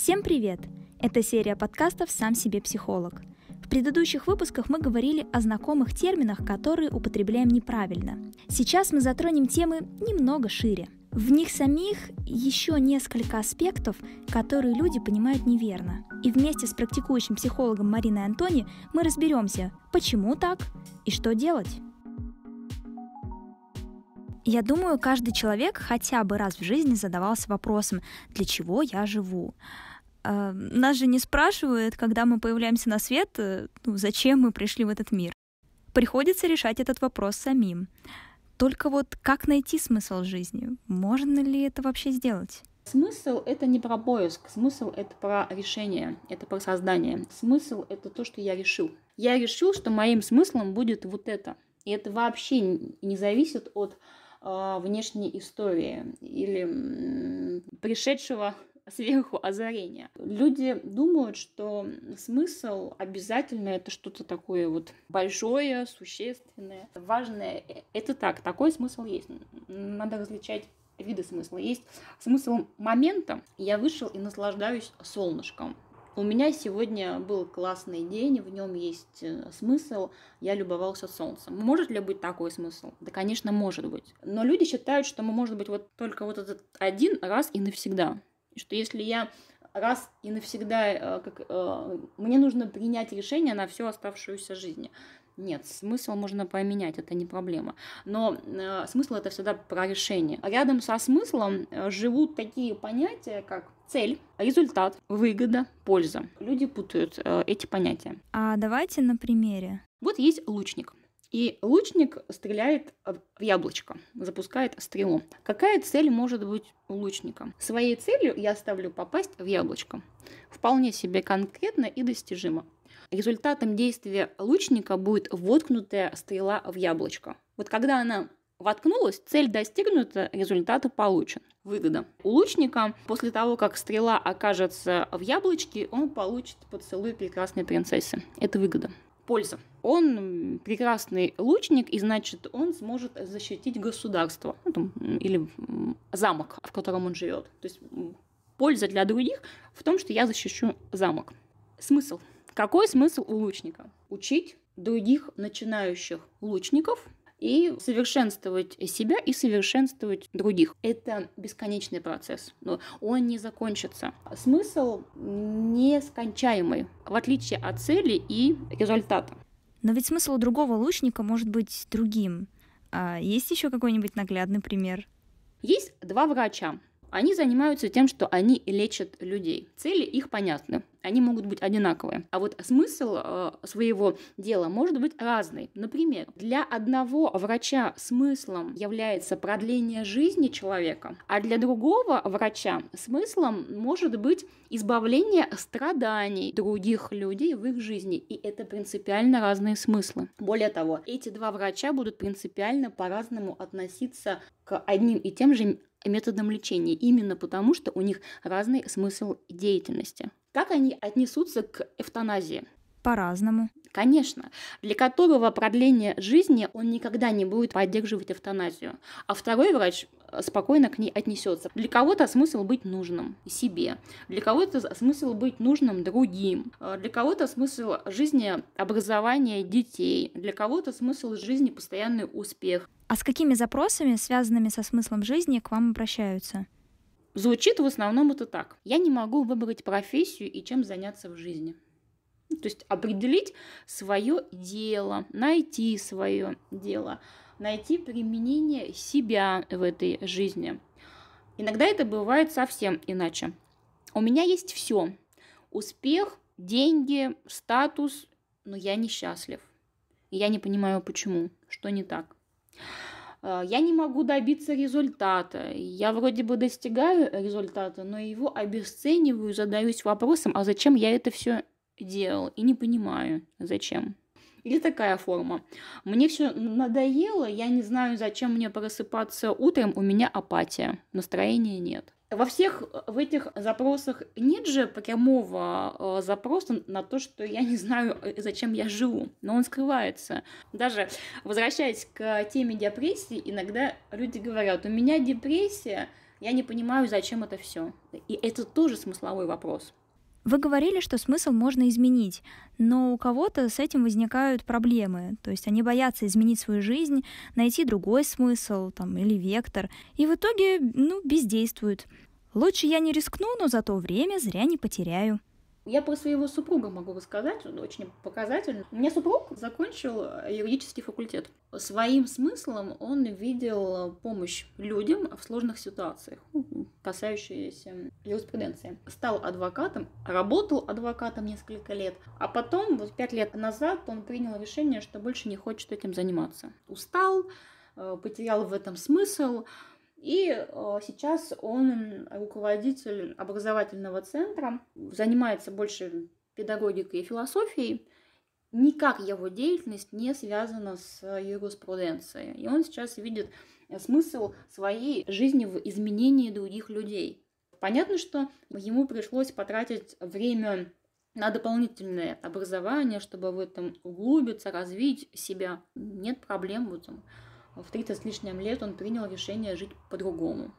Всем привет! Это серия подкастов «Сам себе психолог». В предыдущих выпусках мы говорили о знакомых терминах, которые употребляем неправильно. Сейчас мы затронем темы немного шире. В них самих еще несколько аспектов, которые люди понимают неверно. И вместе с практикующим психологом Мариной Антони мы разберемся, почему так и что делать. Я думаю, каждый человек хотя бы раз в жизни задавался вопросом, для чего я живу. Э, нас же не спрашивают, когда мы появляемся на свет, э, ну, зачем мы пришли в этот мир. Приходится решать этот вопрос самим. Только вот как найти смысл жизни? Можно ли это вообще сделать? Смысл — это не про поиск, смысл — это про решение, это про создание. Смысл — это то, что я решил. Я решил, что моим смыслом будет вот это. И это вообще не зависит от э, внешней истории или пришедшего сверху озарения. Люди думают, что смысл обязательно это что-то такое вот большое, существенное, важное. Это так, такой смысл есть. Надо различать виды смысла. Есть смысл момента. Я вышел и наслаждаюсь солнышком. У меня сегодня был классный день, в нем есть э, смысл, я любовался солнцем. Может ли быть такой смысл? Да, конечно, может быть. Но люди считают, что мы может быть вот только вот этот один раз и навсегда что если я раз и навсегда, э, как, э, мне нужно принять решение на всю оставшуюся жизнь. Нет, смысл можно поменять, это не проблема. Но э, смысл это всегда про решение. Рядом со смыслом живут такие понятия, как цель, результат, выгода, польза. Люди путают э, эти понятия. А давайте на примере. Вот есть лучник. И лучник стреляет в яблочко, запускает стрелу. Какая цель может быть у лучника? Своей целью я ставлю попасть в яблочко. Вполне себе конкретно и достижимо. Результатом действия лучника будет воткнутая стрела в яблочко. Вот когда она воткнулась, цель достигнута, результат получен. Выгода. У лучника после того, как стрела окажется в яблочке, он получит поцелуй прекрасной принцессы. Это выгода польза. Он прекрасный лучник, и значит, он сможет защитить государство ну, там, или замок, в котором он живет. То есть польза для других в том, что я защищу замок. Смысл. Какой смысл у лучника? Учить других начинающих лучников и совершенствовать себя и совершенствовать других. Это бесконечный процесс, но он не закончится. Смысл нескончаемый, в отличие от цели и результата. Но ведь смысл у другого лучника может быть другим. А есть еще какой-нибудь наглядный пример? Есть два врача. Они занимаются тем, что они лечат людей. Цели их понятны они могут быть одинаковые. А вот смысл э, своего дела может быть разный. Например, для одного врача смыслом является продление жизни человека, а для другого врача смыслом может быть избавление страданий других людей в их жизни. И это принципиально разные смыслы. Более того, эти два врача будут принципиально по-разному относиться к одним и тем же методам лечения, именно потому что у них разный смысл деятельности. Как они отнесутся к эвтаназии? По-разному. Конечно, для которого продление жизни он никогда не будет поддерживать эвтаназию, а второй врач э, спокойно к ней отнесется. Для кого-то смысл быть нужным себе, для кого-то смысл быть нужным другим, э, для кого-то смысл жизни образования детей, для кого-то смысл жизни постоянный успех. А с какими запросами, связанными со смыслом жизни, к вам обращаются? Звучит в основном это так. Я не могу выбрать профессию и чем заняться в жизни. Ну, то есть определить свое дело, найти свое дело, найти применение себя в этой жизни. Иногда это бывает совсем иначе. У меня есть все. Успех, деньги, статус, но я несчастлив. И я не понимаю, почему, что не так. Э, я не могу добиться результата. Я вроде бы достигаю результата, но его обесцениваю, задаюсь вопросом, а зачем я это все делал? И не понимаю, зачем. Или такая форма. Мне все надоело, я не знаю, зачем мне просыпаться утром, у меня апатия, настроения нет. Во всех в этих запросах нет же прямого э, запроса на то, что я не знаю, э, зачем я живу, но он скрывается. Даже возвращаясь к теме депрессии, иногда люди говорят, у меня депрессия, Я не понимаю, зачем это все. И это тоже смысловой вопрос. Вы говорили, что смысл можно изменить, но у кого-то с этим возникают проблемы. То есть они боятся изменить свою жизнь, найти другой смысл там, или вектор, и в итоге ну, бездействуют. Лучше я не рискну, но зато время зря не потеряю. Я про своего супруга могу рассказать, он очень показательно. У меня супруг закончил юридический факультет. Своим смыслом он видел помощь людям в сложных ситуациях, ну, касающиеся юриспруденции. Стал адвокатом, работал адвокатом несколько лет, а потом, вот пять лет назад, он принял решение, что больше не хочет этим заниматься. Устал, э, потерял в этом смысл, и э, сейчас он руководитель образовательного центра, занимается больше педагогикой и философией. Никак его деятельность не связана с юриспруденцией. И он сейчас видит смысл своей жизни в изменении других людей. Понятно, что ему пришлось потратить время на дополнительное образование, чтобы в этом углубиться, развить себя. Нет проблем в этом в 30 с лишним лет он принял решение жить по-другому.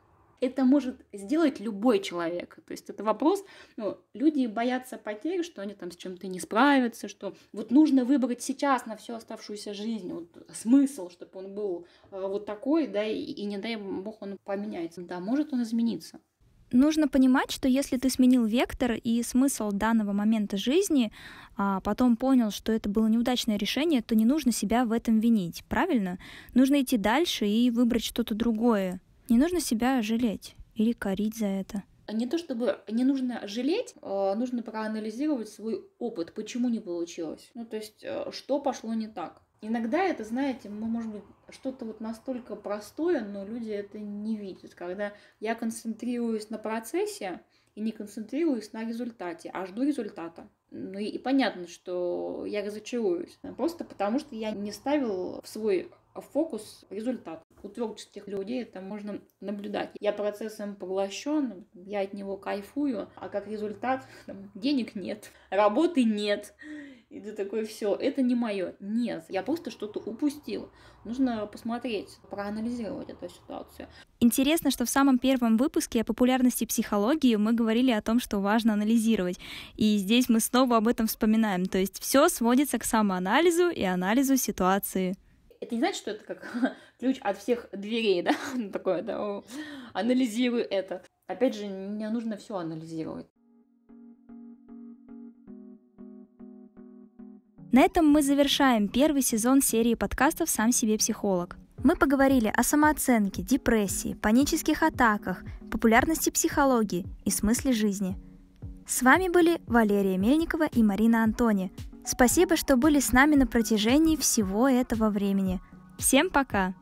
Это может сделать любой человек. То есть это вопрос, ну, люди боятся потерь, что они там с чем-то не справятся, что вот нужно выбрать сейчас на всю оставшуюся жизнь вот, смысл, чтобы он был э, вот такой, да, и, и не дай бог он поменяется. Да, может он измениться. Нужно понимать, что если ты сменил вектор и смысл данного момента жизни, а потом понял, что это было неудачное решение, то не нужно себя в этом винить, правильно? Нужно идти дальше и выбрать что-то другое. Не нужно себя жалеть или корить за это. Не то чтобы не нужно жалеть, а нужно проанализировать свой опыт, почему не получилось. Ну, то есть, э, что пошло не так. Иногда это, знаете, может быть что-то вот настолько простое, но люди это не видят. Когда я концентрируюсь на процессе и не концентрируюсь на результате, а жду результата. Ну и, и понятно, что я разочаруюсь. Просто потому, что я не ставил в свой фокус результат. У творческих людей это можно наблюдать. Я процессом поглощен, я от него кайфую, а как результат там, денег нет, работы нет. И ты такой, все, это не мое. Нет, я просто что-то упустил. Нужно посмотреть, проанализировать эту ситуацию. Интересно, что в самом первом выпуске о популярности психологии мы говорили о том, что важно анализировать. И здесь мы снова об этом вспоминаем. То есть все сводится к самоанализу и анализу ситуации. Это не значит, что это как ключ от всех дверей, да? Такое, да, анализирую это. Опять же, не нужно все анализировать. На этом мы завершаем первый сезон серии подкастов «Сам себе психолог». Мы поговорили о самооценке, депрессии, панических атаках, популярности психологии и смысле жизни. С вами были Валерия Мельникова и Марина Антони. Спасибо, что были с нами на протяжении всего этого времени. Всем пока!